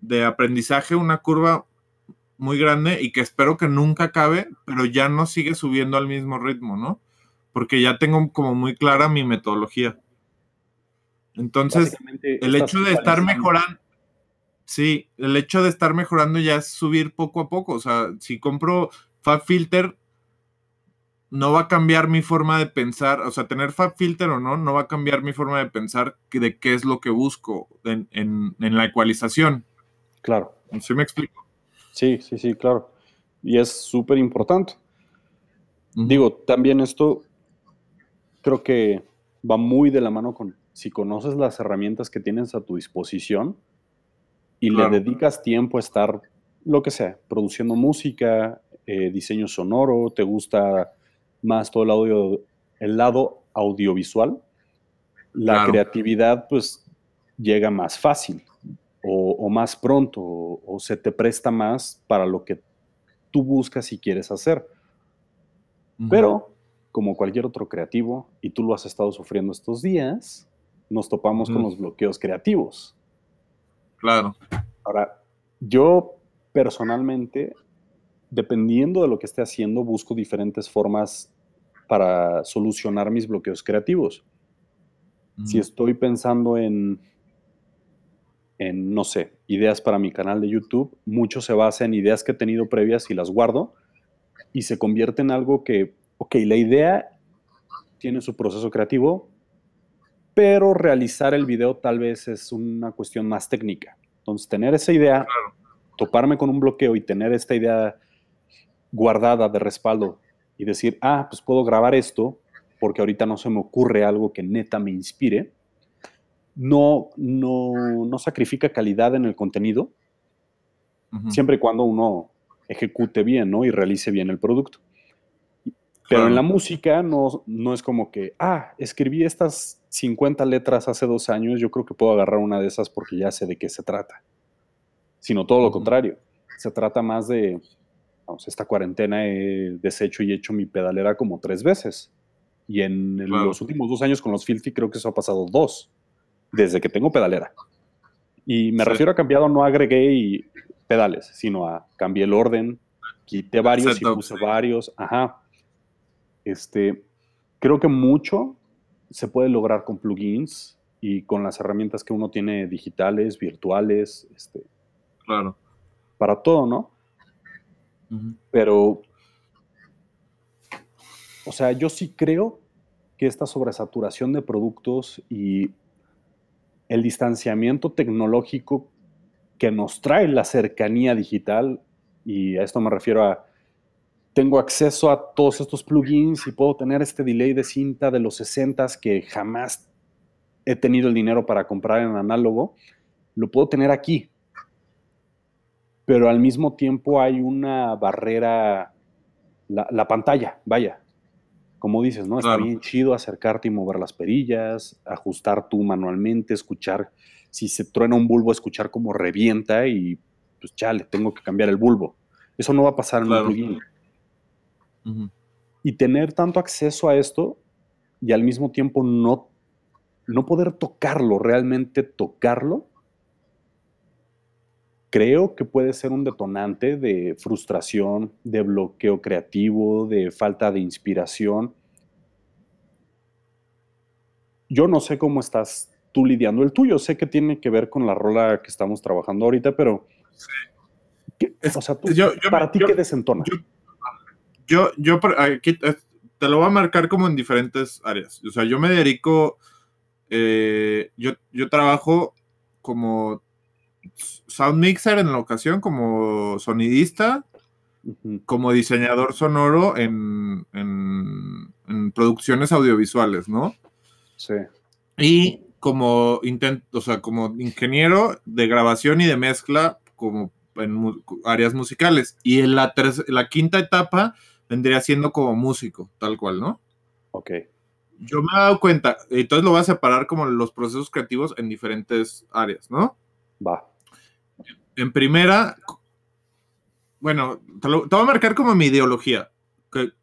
de aprendizaje, una curva muy grande y que espero que nunca acabe, pero ya no sigue subiendo al mismo ritmo, ¿no? Porque ya tengo como muy clara mi metodología. Entonces, el hecho de estar mejorando, sí, el hecho de estar mejorando ya es subir poco a poco. O sea, si compro FabFilter, no va a cambiar mi forma de pensar. O sea, tener FabFilter o no, no va a cambiar mi forma de pensar de qué es lo que busco en, en la ecualización. Claro. ¿Sí me explico? Sí, sí, sí, claro. Y es súper importante. Digo, también esto creo que va muy de la mano con si conoces las herramientas que tienes a tu disposición y le dedicas tiempo a estar, lo que sea, produciendo música, eh, diseño sonoro, te gusta más todo el audio, el lado audiovisual, la creatividad pues llega más fácil o, más pronto o, se te presta más para lo que tú buscas y quieres hacer. Pero, como cualquier otro creativo, y tú lo has estado sufriendo estos días, nos topamos con los bloqueos creativos. Claro. Ahora, yo personalmente, dependiendo de lo que esté haciendo, busco diferentes formas para solucionar mis bloqueos creativos. Si estoy pensando en en, no sé, ideas para mi canal de YouTube, mucho se basa en ideas que he tenido previas y las guardo y se convierte en algo que, ok, la idea tiene su proceso creativo, pero realizar el video tal vez es una cuestión más técnica. Entonces, tener esa idea, toparme con un bloqueo y tener esta idea guardada de respaldo y decir, ah, pues puedo grabar esto porque ahorita no se me ocurre algo que neta me inspire no, no, sacrifica calidad en el contenido, siempre y cuando uno ejecute bien, ¿no? Y realice bien el producto. Pero en la música no, no es como que, ah, escribí estas 50 letras hace dos años, yo creo que puedo agarrar una de esas porque ya sé de qué se trata. Sino todo lo contrario. Se trata más de, vamos, esta cuarentena he deshecho y hecho mi pedalera como tres veces. Y en los últimos dos años con los Filthy creo que eso ha pasado dos desde que tengo pedalera. Y me refiero a cambiado, no agregué y pedales, sino a cambié el orden, quité varios y puse varios. Ajá. Este, creo que mucho se puede lograr con plugins y con las herramientas que uno tiene digitales, virtuales, este, claro. para todo, ¿no? Pero, o sea, yo sí creo que esta sobresaturación de productos y el distanciamiento tecnológico que nos trae la cercanía digital, y a esto me refiero a, tengo acceso a todos estos plugins y puedo tener este delay de cinta de los 60 que jamás he tenido el dinero para comprar en análogo, lo puedo tener aquí. Pero al mismo tiempo hay una barrera, la, la pantalla, vaya, como dices, ¿no? Está bien chido acercarte y mover las perillas, ajustar tú manualmente, escuchar, si se truena un bulbo, escuchar cómo revienta y pues chale, tengo que cambiar el bulbo. Eso no va a pasar en un plugin. Y tener tanto acceso a esto y al mismo tiempo no, no poder tocarlo, realmente tocarlo, creo que puede ser un detonante de frustración, de bloqueo creativo, de falta de inspiración. Yo no sé cómo estás tú lidiando el tuyo. Sé que tiene que ver con la rola que estamos trabajando ahorita, pero. o sea, ¿para ti qué desentona? Yo, yo, te lo voy a marcar como en diferentes áreas. O sea, yo me dedico. Eh, yo, yo trabajo como sound mixer en la ocasión, como sonidista, como diseñador sonoro en, producciones audiovisuales, ¿no? Sí. Y como intento, o sea, como ingeniero de grabación y de mezcla, como en áreas musicales. Y en la, la quinta etapa vendría siendo como músico, tal cual, ¿no? Ok. Yo me he dado cuenta, entonces lo voy a separar como los procesos creativos en diferentes áreas, ¿no? Va. En primera, bueno, te, lo, voy a marcar como mi ideología,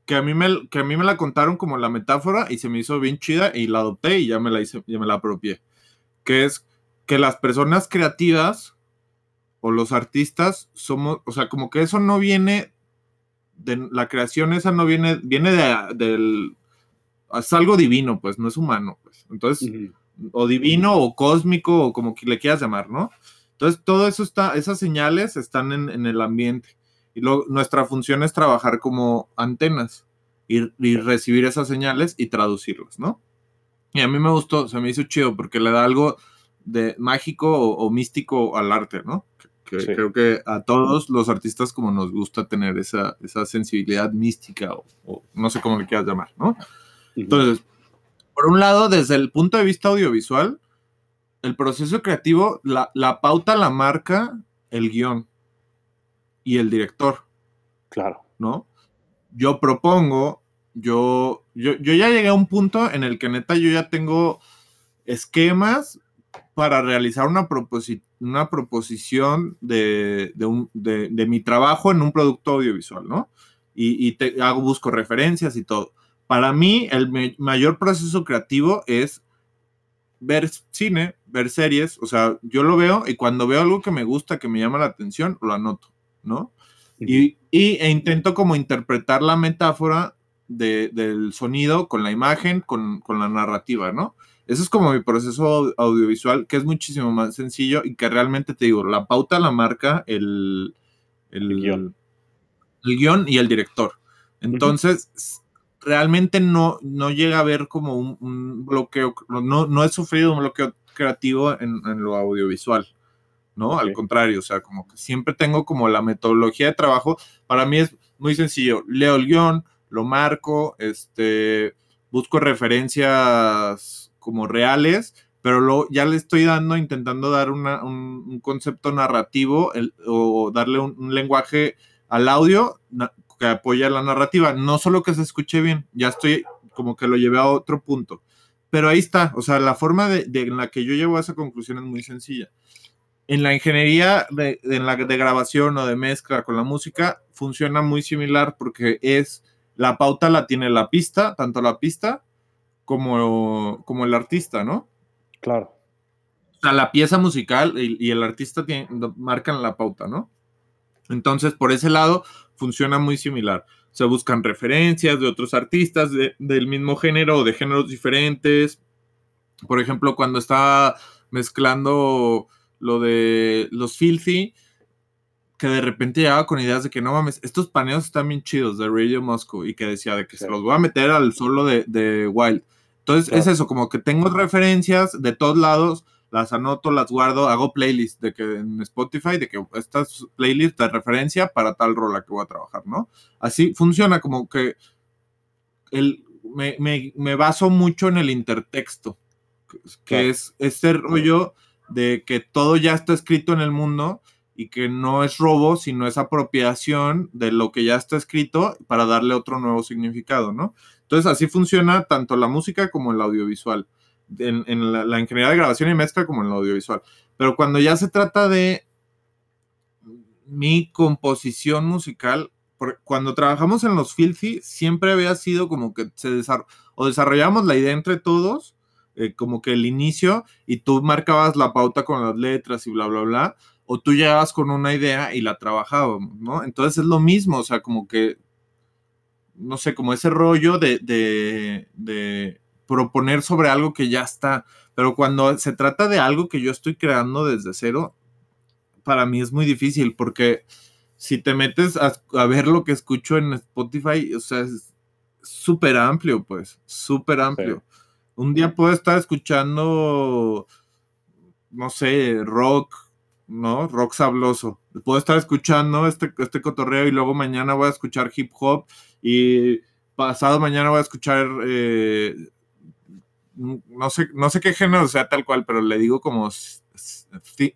que, a mí me, que a mí me la contaron como la metáfora y se me hizo bien chida y la adopté y ya me la hice, ya me la apropié, que es que las personas creativas o los artistas somos, o sea, como que eso no viene de la creación, esa no viene, viene de, del, es algo divino, pues, no es humano, pues. Entonces, o divino o cósmico o como que le quieras llamar, ¿no? Entonces, todo eso está, esas señales están en, el ambiente. Y nuestra función es trabajar como antenas y, recibir esas señales y traducirlas, ¿no? Y a mí me gustó, se me hizo chido porque le da algo de mágico o, místico al arte, ¿no? Creo que a todos los artistas como nos gusta tener esa, sensibilidad mística o, no sé cómo le quieras llamar, ¿no? Entonces, por un lado, desde el punto de vista audiovisual, el proceso creativo, la, pauta la marca el guion y el director. Claro. ¿No? Yo propongo, yo, yo, yo ya llegué a un punto en el que neta yo ya tengo esquemas para realizar una, una proposición de, de, mi trabajo en un producto audiovisual, ¿no? Y, te, hago, busco referencias y todo. Para mí, el mayor proceso creativo es ver cine, ver series, o sea, yo lo veo y cuando veo algo que me gusta, que me llama la atención, lo anoto, ¿no? Y, e intento como interpretar la metáfora del sonido con la imagen, con, con la narrativa, ¿no? Eso es como mi proceso audiovisual, que es muchísimo más sencillo y que realmente te digo, la pauta la marca el, el, guion. el guion y el director. Entonces, realmente no, no llega a haber como un, bloqueo, no, no he sufrido un bloqueo creativo en, lo audiovisual. ¿no? Al contrario, o sea, como que siempre tengo como la metodología de trabajo. Para mí es muy sencillo. Leo el guion, lo marco, este, busco referencias como reales, pero lo, ya le estoy dando, intentando dar un, concepto narrativo o darle un, lenguaje al audio que apoya la narrativa. No solo que se escuche bien, ya estoy como que lo llevé a otro punto. Pero ahí está, o sea, la forma de, en la que yo llevo a esa conclusión es muy sencilla. En la ingeniería de, en la, de grabación o de mezcla con la música funciona muy similar porque es la pauta la tiene la pista, tanto la pista como, como el artista, ¿no? Claro. O sea, la pieza musical y, el artista marcan la pauta, ¿no? Entonces, por ese lado, funciona muy similar. Se buscan referencias de otros artistas del mismo género o de géneros diferentes. Por ejemplo, cuando estaba mezclando lo de los Filthy, que de repente llegaba con ideas de que no mames, estos paneos están bien chidos de Radio Moscow y que decía de que se los voy a meter al solo de, de Wild. Entonces es eso, como que tengo referencias de todos lados, las anoto, las guardo, hago playlists de que en Spotify, de que estas playlists de referencia para tal rola que voy a trabajar, ¿no? Así funciona como que el, me, baso mucho en el intertexto, que es este rollo de que todo ya está escrito en el mundo y que no es robo, sino es apropiación de lo que ya está escrito para darle otro nuevo significado, ¿no? Entonces así funciona tanto la música como el audiovisual, en, la, ingeniería de grabación y mezcla como en el audiovisual. Pero cuando ya se trata de mi composición musical, cuando trabajamos en los Filthy, siempre había sido como que se o desarrollamos la idea entre todos, eh, como que el inicio, y tú marcabas la pauta con las letras y bla, bla, bla, o tú llegabas con una idea y la trabajábamos, ¿no? Entonces es lo mismo, o sea, como que no sé, como ese rollo de, de, proponer sobre algo que ya está. Pero cuando se trata de algo que yo estoy creando desde cero, para mí es muy difícil porque si te metes a, ver lo que escucho en Spotify, o sea, es súper amplio, pues, súper amplio. Un día puedo estar escuchando, no sé, rock, ¿no? Rock sabloso. Puedo estar escuchando este, este cotorreo y luego mañana voy a escuchar hip hop y pasado mañana voy a escuchar, eh, no, sé, no sé qué género sea tal cual, pero le digo como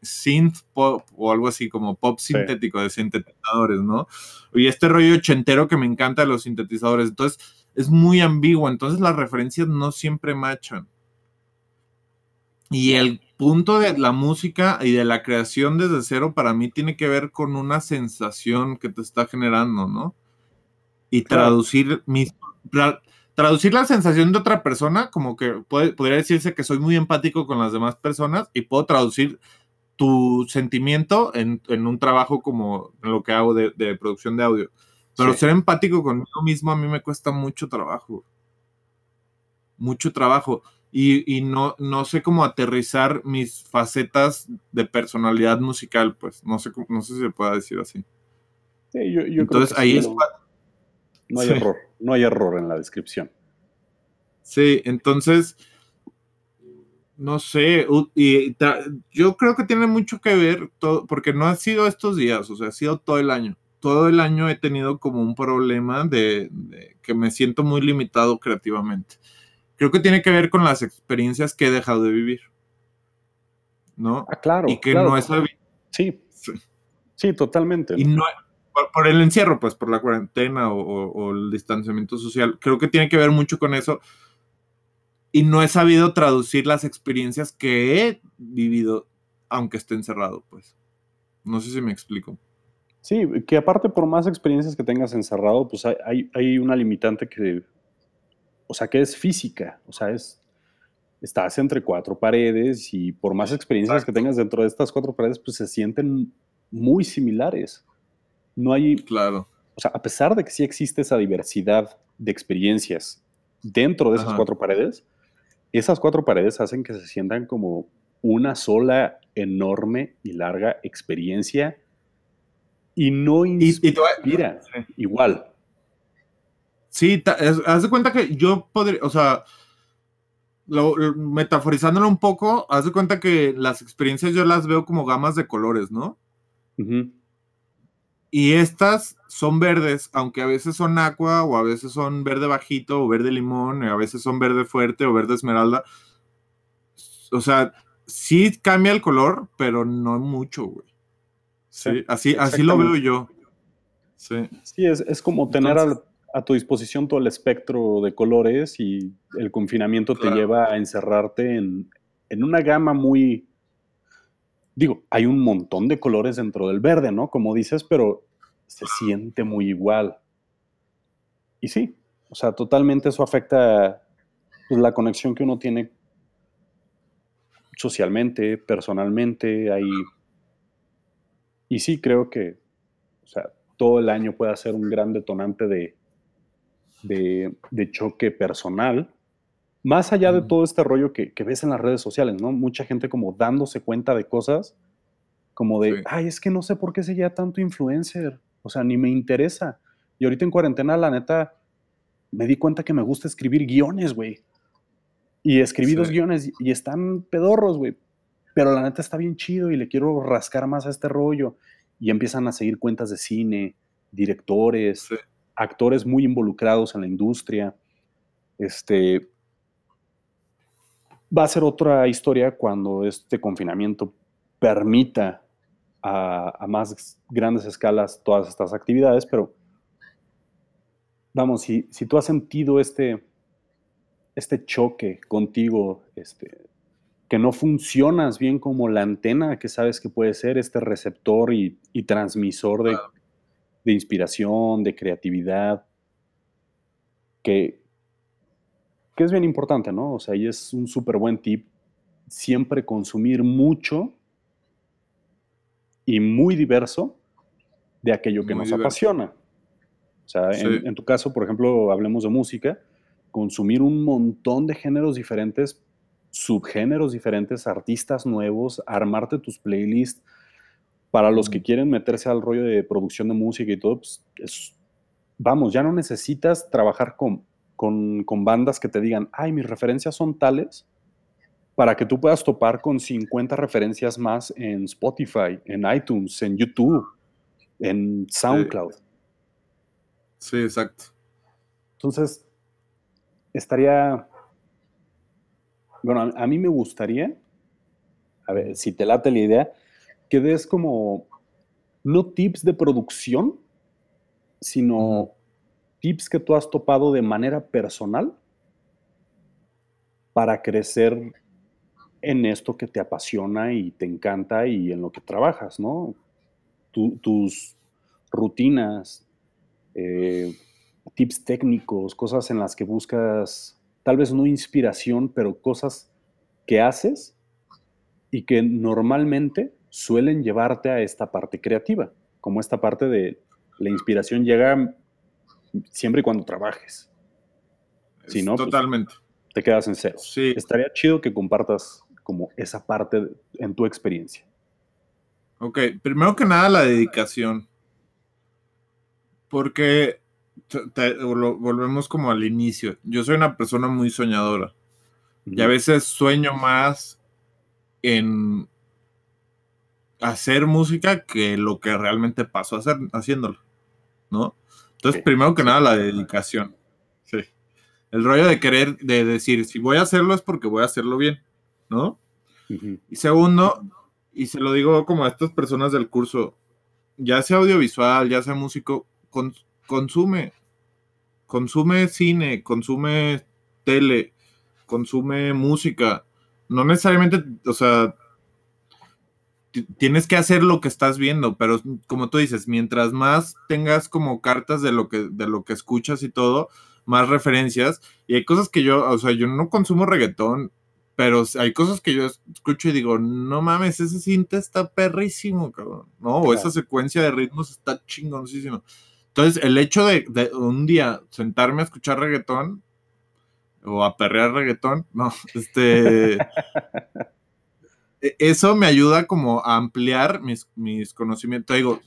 synth pop o algo así como pop sintético de sintetizadores, ¿no? Y este rollo ochentero que me encanta de los sintetizadores. Entonces, es muy ambiguo. Entonces, las referencias no siempre machan. Y el punto de la música y de la creación desde cero para mí tiene que ver con una sensación que te está generando, ¿no? Y traducir mis traducir la sensación de otra persona, como que puede, podría decirse que soy muy empático con las demás personas y puedo traducir tu sentimiento en, un trabajo como lo que hago de, producción de audio. Pero ser empático conmigo mismo a mí me cuesta mucho trabajo. Mucho trabajo. Y, no, no sé cómo aterrizar mis facetas de personalidad musical, pues. No sé, no sé si se puede decir así. Entonces ahí es... No hay error, no hay error en la descripción. Sí, entonces, no sé, y yo creo que tiene mucho que ver, todo, porque no ha sido estos días, o sea, ha sido todo el año. Todo el año he tenido como un problema de, que me siento muy limitado creativamente. Creo que tiene que ver con las experiencias que he dejado de vivir. ¿No? Ah, claro. Y que no es... Sí. sí. totalmente. Y no, por, el encierro, pues por la cuarentena o, el distanciamiento social. Creo que tiene que ver mucho con eso. Y no he sabido traducir las experiencias que he vivido, aunque esté encerrado, pues. No sé si me explico. Sí, que aparte por más experiencias que tengas encerrado, pues hay, hay una limitante que, o sea, que es física, o sea, es, estás entre cuatro paredes y por más experiencias que tengas dentro de estas cuatro paredes, pues se sienten muy similares. No hay, claro. O sea, a pesar de que sí existe esa diversidad de experiencias dentro de esas cuatro paredes, esas cuatro paredes hacen que se sientan como una sola enorme y larga experiencia y no inspira igual. Sí, haz de cuenta que yo podría, o sea, metaforizándolo un poco, haz de cuenta que las experiencias yo las veo como gamas de colores, ¿no? Y estas son verdes, aunque a veces son aqua o a veces son verde bajito o verde limón, a veces son verde fuerte o verde esmeralda. O sea, sí cambia el color, pero no mucho, güey. Sí, así, así lo veo yo. Sí, sí es, como tener a, tu disposición todo el espectro de colores y el confinamiento te lleva a encerrarte en, en una gama muy, digo, hay un montón de colores dentro del verde, ¿no? Como dices, pero se siente muy igual. Y sí, o sea, totalmente eso afecta pues, la conexión que uno tiene socialmente, personalmente, ahí. Y sí, creo que, o sea, todo el año puede ser un gran detonante de, de choque personal, más allá de todo este rollo que, ves en las redes sociales, ¿no? Mucha gente como dándose cuenta de cosas, como de, ay, es que no sé por qué seguía tanto influencer, o sea, ni me interesa. Y ahorita en cuarentena, la neta, me di cuenta que me gusta escribir guiones, güey. Y escribí dos guiones y, están pedorros, güey. Pero la neta está bien chido y le quiero rascar más a este rollo. Y empiezan a seguir cuentas de cine, directores, actores muy involucrados en la industria. Este, Va a ser otra historia cuando este confinamiento permita a, más grandes escalas todas estas actividades, pero vamos, si, si tú has sentido este, este choque contigo, este, que no funcionas bien como la antena que sabes que puede ser este receptor y, transmisor de, de, inspiración, de creatividad, que, que es bien importante, ¿no? O sea, y es un súper buen tip siempre consumir mucho y muy diverso de aquello que nos apasiona. O sea, en, tu caso, por ejemplo, hablemos de música, consumir un montón de géneros diferentes, subgéneros diferentes, artistas nuevos, armarte tus playlists. Para los que quieren meterse al rollo de producción de música y todo, pues es, vamos, ya no necesitas trabajar con con, bandas que te digan, ay, mis referencias son tales, para que tú puedas topar con 50 referencias más en Spotify, en iTunes, en YouTube, en SoundCloud. Sí, exacto. Entonces, estaría, bueno, a, mí me gustaría a ver, si te late la idea, que des como, no tips de producción, sino tips que tú has topado de manera personal para crecer en esto que te apasiona y te encanta y en lo que trabajas, ¿no? tus rutinas, eh, tips técnicos, cosas en las que buscas, tal vez no inspiración, pero cosas que haces y que normalmente suelen llevarte a esta parte creativa, como esta parte de la inspiración llega siempre y cuando trabajes. Si no, pues, totalmente. te quedas en cero. Sí. Estaría chido que compartas como esa parte en tu experiencia. Ok, primero que nada la dedicación. Porque volvemos como al inicio. Yo soy una persona muy soñadora. Y a veces sueño más en hacer música que lo que realmente paso a hacer haciéndolo. ¿No? Entonces, primero que nada, la dedicación. Sí. El rollo de querer, de decir, si voy a hacerlo es porque voy a hacerlo bien, ¿no? Y segundo, y se lo digo como a estas personas del curso, ya sea audiovisual, ya sea músico, consume, consume cine, consume tele, consume música. No necesariamente, o sea, tienes que hacer lo que estás viendo, pero como tú dices, mientras más tengas como cartas de lo que, de lo que escuchas y todo, más referencias. Y hay cosas que yo, o sea, yo no consumo reggaetón pero hay cosas que yo escucho y digo, no mames, ese cinta está perrísimo, cabrón. No, o esa secuencia de ritmos está chingoncísima. Entonces, el hecho de, un día sentarme a escuchar reggaetón o a perrear reggaetón, no, este. E, eso me ayuda como a ampliar mis, mis conocimientos. Digo,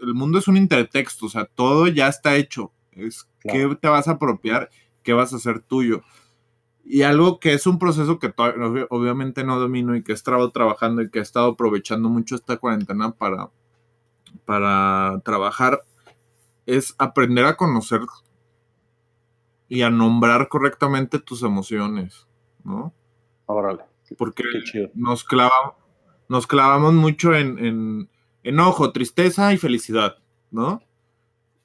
el mundo es un intertexto, o sea, todo ya está hecho. Es qué te vas a apropiar, qué vas a hacer tuyo. Y algo que es un proceso que obviamente no domino y que he estado trabajando y que he estado aprovechando mucho esta cuarentena para, para trabajar es aprender a conocer y a nombrar correctamente tus emociones, ¿no? Órale. Porque nos, clavamos, nos clavamos mucho en, en enojo, tristeza y felicidad, ¿no?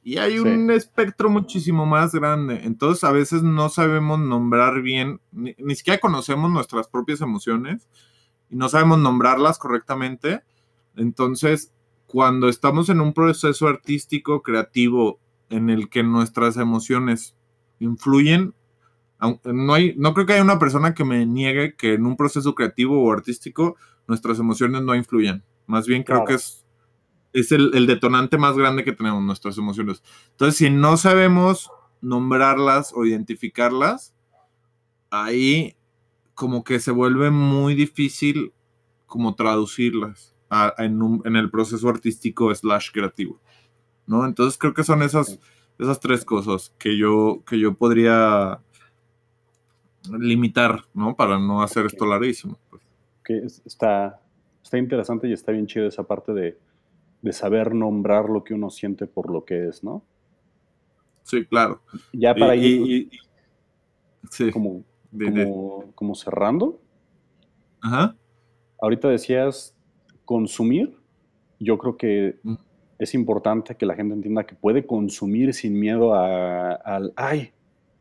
Y hay un espectro muchísimo más grande. Entonces a veces no sabemos nombrar bien, ni, siquiera conocemos nuestras propias emociones y no sabemos nombrarlas correctamente. Entonces, cuando estamos en un proceso artístico, creativo, en el que nuestras emociones influyen, no, hay, no creo que haya una persona que me niegue que en un proceso creativo o artístico nuestras emociones no influyan. Más bien creo que es es el, detonante más grande que tenemos, nuestras emociones. Entonces, si no sabemos nombrarlas o identificarlas, ahí como que se vuelve muy difícil como traducirlas en, el proceso artístico slash creativo, ¿no? Entonces creo que son esas, esas tres cosas que yo, que yo podría limitar, ¿no? Para no hacer esto larguísimo. Pues. Que está, está interesante y está bien chido esa parte de, de saber nombrar lo que uno siente por lo que es, ¿no? Sí, claro. Ya para ir como, como, cerrando. Ajá. Ahorita decías consumir. Yo creo que mm. es importante que la gente entienda que puede consumir sin miedo al, ay,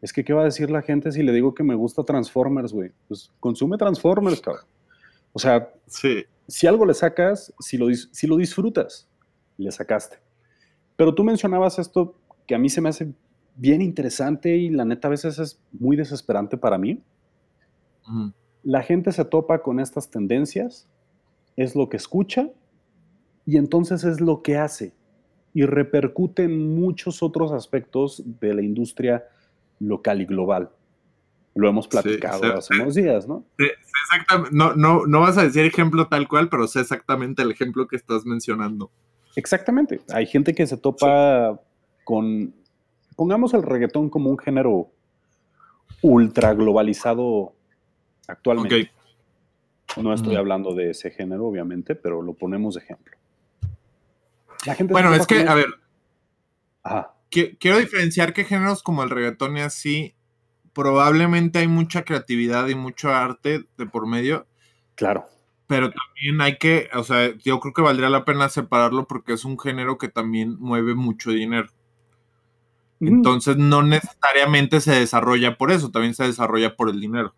es que ¿qué va a decir la gente si le digo que me gusta Transformers, güey? Pues consume Transformers, cabrón. O sea, si algo le sacas, si lo, si lo disfrutas, le sacaste. Pero tú mencionabas esto que a mí se me hace bien interesante y la neta a veces es muy desesperante para mí. La gente se topa con estas tendencias, es lo que escucha y entonces es lo que hace y repercute en muchos otros aspectos de la industria local y global. Lo hemos platicado hace unos días, ¿no? exactamente. No, no, no vas a decir ejemplo tal cual, pero sé exactamente el ejemplo que estás mencionando. Exactamente. Hay gente que se topa con, pongamos el reggaetón como un género ultra globalizado actualmente. No estoy hablando de ese género, obviamente, pero lo ponemos de ejemplo. bueno, es que, a ver, quiero diferenciar que géneros como el reggaetón y así, probablemente hay mucha creatividad y mucho arte de por medio. Claro Pero también hay que, o sea, yo creo que valdría la pena separarlo porque es un género que también mueve mucho dinero. Entonces no necesariamente se desarrolla por eso, también se desarrolla por el dinero.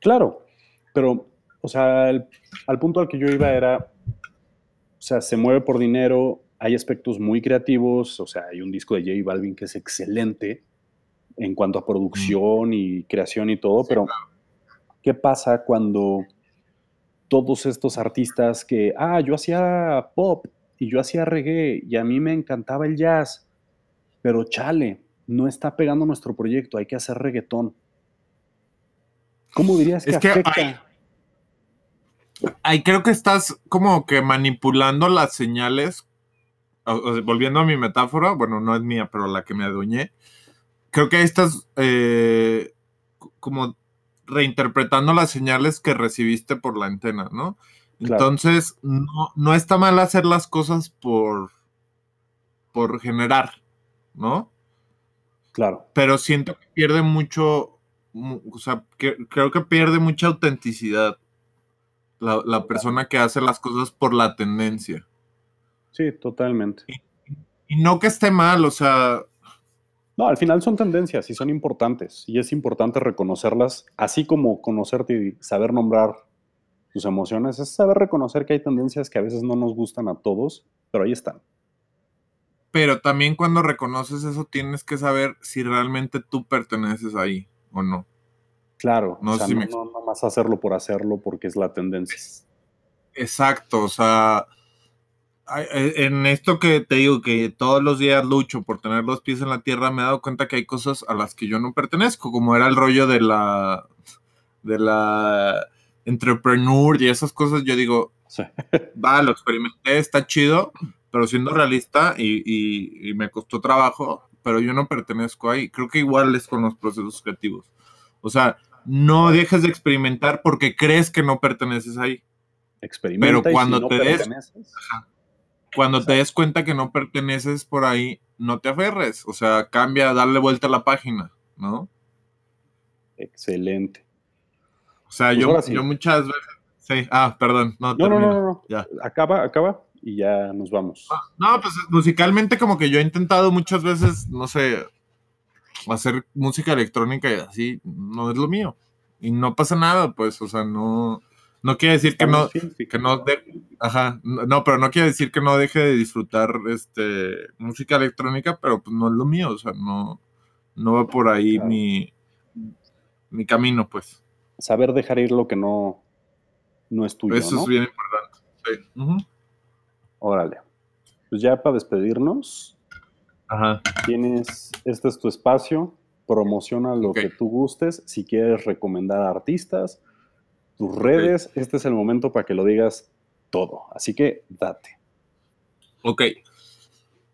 Claro, pero, o sea, al punto al que yo iba era, o sea, se mueve por dinero, hay aspectos muy creativos, o sea, hay un disco de J Balvin que es excelente en cuanto a producción y creación y todo, pero ¿qué pasa cuando todos estos artistas que, ah, yo hacía pop y yo hacía reggae y a mí me encantaba el jazz, pero chale, no está pegando nuestro proyecto, hay que hacer reggaetón. ¿Cómo dirías que, afecta? Ahí creo que estás como que manipulando las señales. Volviendo a mi metáfora, bueno, no es mía, pero la que me adueñé. Creo que ahí estás eh, como reinterpretando las señales que recibiste por la antena, ¿no? Entonces, no, no, está mal hacer las cosas por, por generar, ¿no? Claro. Pero siento que pierde mucho, o sea, creo que pierde mucha autenticidad la, persona que hace las cosas por la tendencia. Sí, totalmente. Y, no que esté mal, o sea... No, al final son tendencias y son importantes y es importante reconocerlas, así como conocerte y saber nombrar tus emociones, es saber reconocer que hay tendencias que a veces no nos gustan a todos, pero ahí están. Pero también cuando reconoces eso tienes que saber si realmente tú perteneces ahí o no. Claro, no, no, más hacerlo por hacerlo porque es la tendencia. Exacto, o sea, en esto que te digo que todos los días lucho por tener los pies en la tierra, me he dado cuenta que hay cosas a las que yo no pertenezco, como era el rollo de la de la entrepreneur y esas cosas, yo digo, va, lo experimenté, está chido, pero siendo realista y, y me costó trabajo, pero yo no pertenezco ahí. Creo que igual es con los procesos creativos. O sea, no dejes de experimentar porque crees que no perteneces ahí. Experimenta Pero cuando te des cuando te des cuenta que no perteneces por ahí, no te aferres, o sea, cambia, darle vuelta a la página, ¿no? Excelente. O sea, pues yo, muchas veces Sí, ah, perdón, no, no, no, no, no, Ya. Acaba, acaba y ya nos vamos. Ah, no, pues musicalmente como que yo he intentado muchas veces, no sé, hacer música electrónica y así no es lo mío. Y no pasa nada, pues, o sea, no, no quiere decir que no, que no, ajá, no, pero no quiere decir que no deje de disfrutar este música electrónica, pero pues no es lo mío, o sea, no, no va por ahí mi, mi camino, pues. Saber dejar ir lo que no, no es tuyo. Eso es bien importante. Sí. Órale. Pues ya para despedirnos, Ajá. Tienes, este es tu espacio, promociona lo que tú gustes, si quieres recomendar artistas, tus redes, este es el momento para que lo digas todo, así que date. Ok.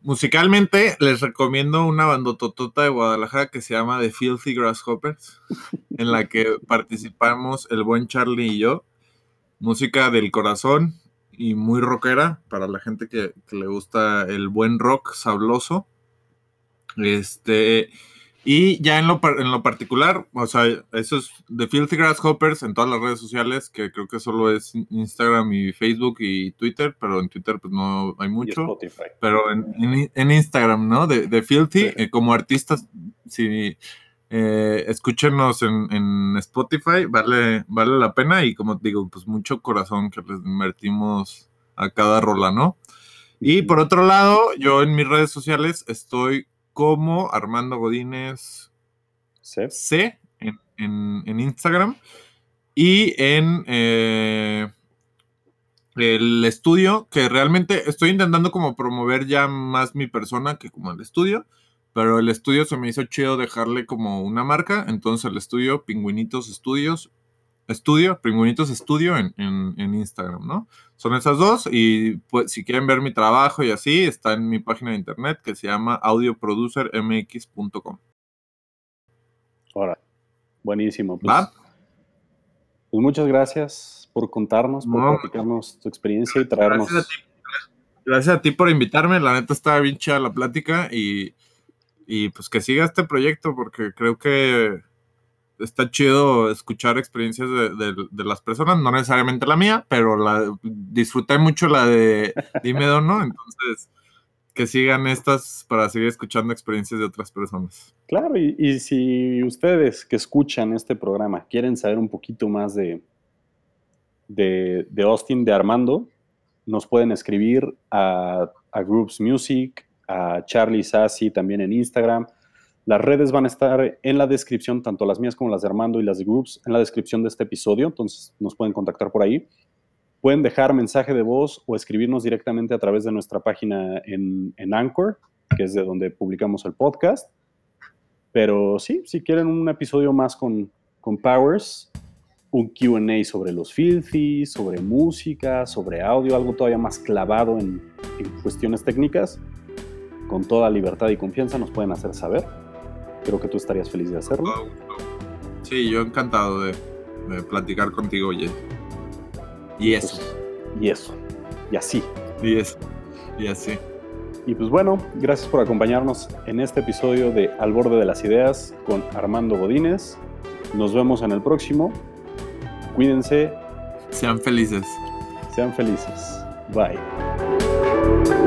Musicalmente les recomiendo una bandototota de Guadalajara que se llama The Filthy Grasshoppers, en la que participamos el buen Charlie y yo. Música del corazón y muy rockera para la gente que le gusta el buen rock sabloso. Este, y ya en lo, en lo particular, o sea, eso es The Filthy Grasshoppers en todas las redes sociales, que creo que solo es Instagram y Facebook y Twitter, pero en Twitter pues no hay mucho. Pero en, en, Instagram, ¿no? De, de Filthy, eh, como artistas, si eh, escúchenos en, en, Spotify, vale, vale la pena y como digo, pues mucho corazón que les invertimos a cada rola, ¿no? Y por otro lado, yo en mis redes sociales estoy como Armando Godínez C, en, Instagram y en eh, el estudio, que realmente estoy intentando como promover ya más mi persona que como el estudio, pero el estudio se me hizo chido dejarle como una marca, entonces el estudio Pingüinitos Estudios Estudio, Pingüinitos Estudio en, en, Instagram, ¿no? Son esas dos y pues, si quieren ver mi trabajo y así, está en mi página de internet que se llama audioproducermx.com. Ahora, buenísimo. Pues, pues, muchas gracias por contarnos, por platicarnos tu experiencia y traernos. Gracias a, ti, gracias a ti por invitarme, la neta estaba bien chida la plática y, y pues que siga este proyecto porque creo que está chido escuchar experiencias de, las personas, no necesariamente la mía, pero la disfruté mucho la de Dime ¿no? Entonces, que sigan estas para seguir escuchando experiencias de otras personas. Claro, y, si ustedes que escuchan este programa quieren saber un poquito más de, de, Austin, de Armando, nos pueden escribir a, a Groups Music, a Charlie Sassy también en Instagram las redes van a estar en la descripción, tanto las mías como las de Armando y las de Groups, en la descripción de este episodio, entonces nos pueden contactar por ahí. Pueden dejar mensaje de voz o escribirnos directamente a través de nuestra página en, Anchor, que es de donde publicamos el podcast. Pero sí, si quieren un episodio más con, Powers, un QA sobre los filthy, sobre música, sobre audio, algo todavía más clavado en, en cuestiones técnicas, con toda libertad y confianza nos pueden hacer saber. Creo que tú estarías feliz de hacerlo. Sí, yo encantado de, platicar contigo, oye. Y eso. Pues, y eso. Y así. Y eso. Y así. Y pues bueno, gracias por acompañarnos en este episodio de Al borde de las ideas con Armando Godínez. Nos vemos en el próximo. Cuídense. Sean felices. Sean felices. Bye.